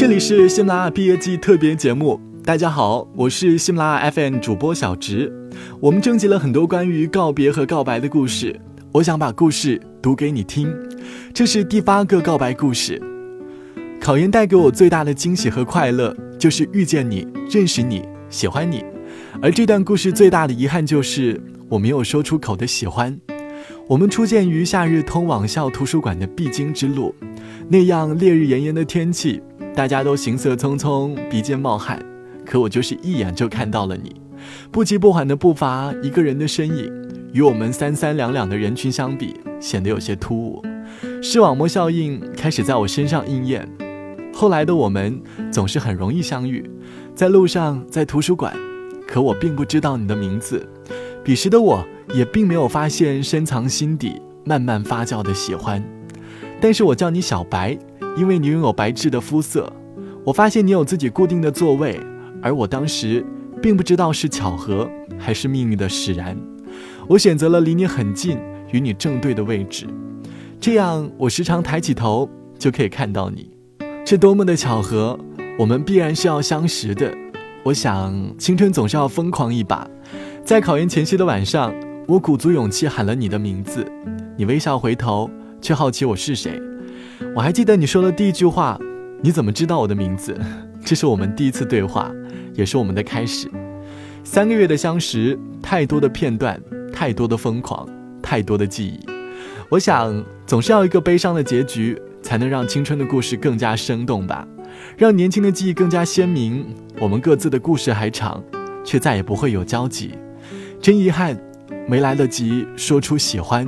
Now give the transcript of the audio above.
这里是喜马拉雅毕业季特别节目。大家好，我是喜马拉雅 FM 主播小直。我们征集了很多关于告别和告白的故事，我想把故事读给你听。这是第八个告白故事。考研带给我最大的惊喜和快乐，就是遇见你、认识你、喜欢你。而这段故事最大的遗憾就是我没有说出口的喜欢。我们初见于夏日通往校图书馆的必经之路，那样烈日炎炎的天气，大家都行色匆匆，鼻尖冒汗，可我就是一眼就看到了你。不急不缓的步伐，一个人的身影，与我们三三两两的人群相比，显得有些突兀。视网膜效应开始在我身上应验。后来的我们总是很容易相遇，在路上，在图书馆，可我并不知道你的名字。彼时的我也并没有发现深藏心底、慢慢发酵的喜欢。但是我叫你小白，因为你拥有白质的肤色。我发现你有自己固定的座位，而我当时并不知道是巧合还是命运的使然。我选择了离你很近、与你正对的位置，这样我时常抬起头就可以看到你。这多么的巧合！我们必然是要相识的。我想，青春总是要疯狂一把。在考研前夕的晚上，我鼓足勇气喊了你的名字，你微笑回头，却好奇我是谁。我还记得你说的第一句话：“你怎么知道我的名字？” 这是我们第一次对话，也是我们的开始。三个月的相识，太多的片段，太多的疯狂，太多的记忆。我想，总是要一个悲伤的结局。才能让青春的故事更加生动吧，让年轻的记忆更加鲜明。我们各自的故事还长，却再也不会有交集，真遗憾，没来得及说出喜欢。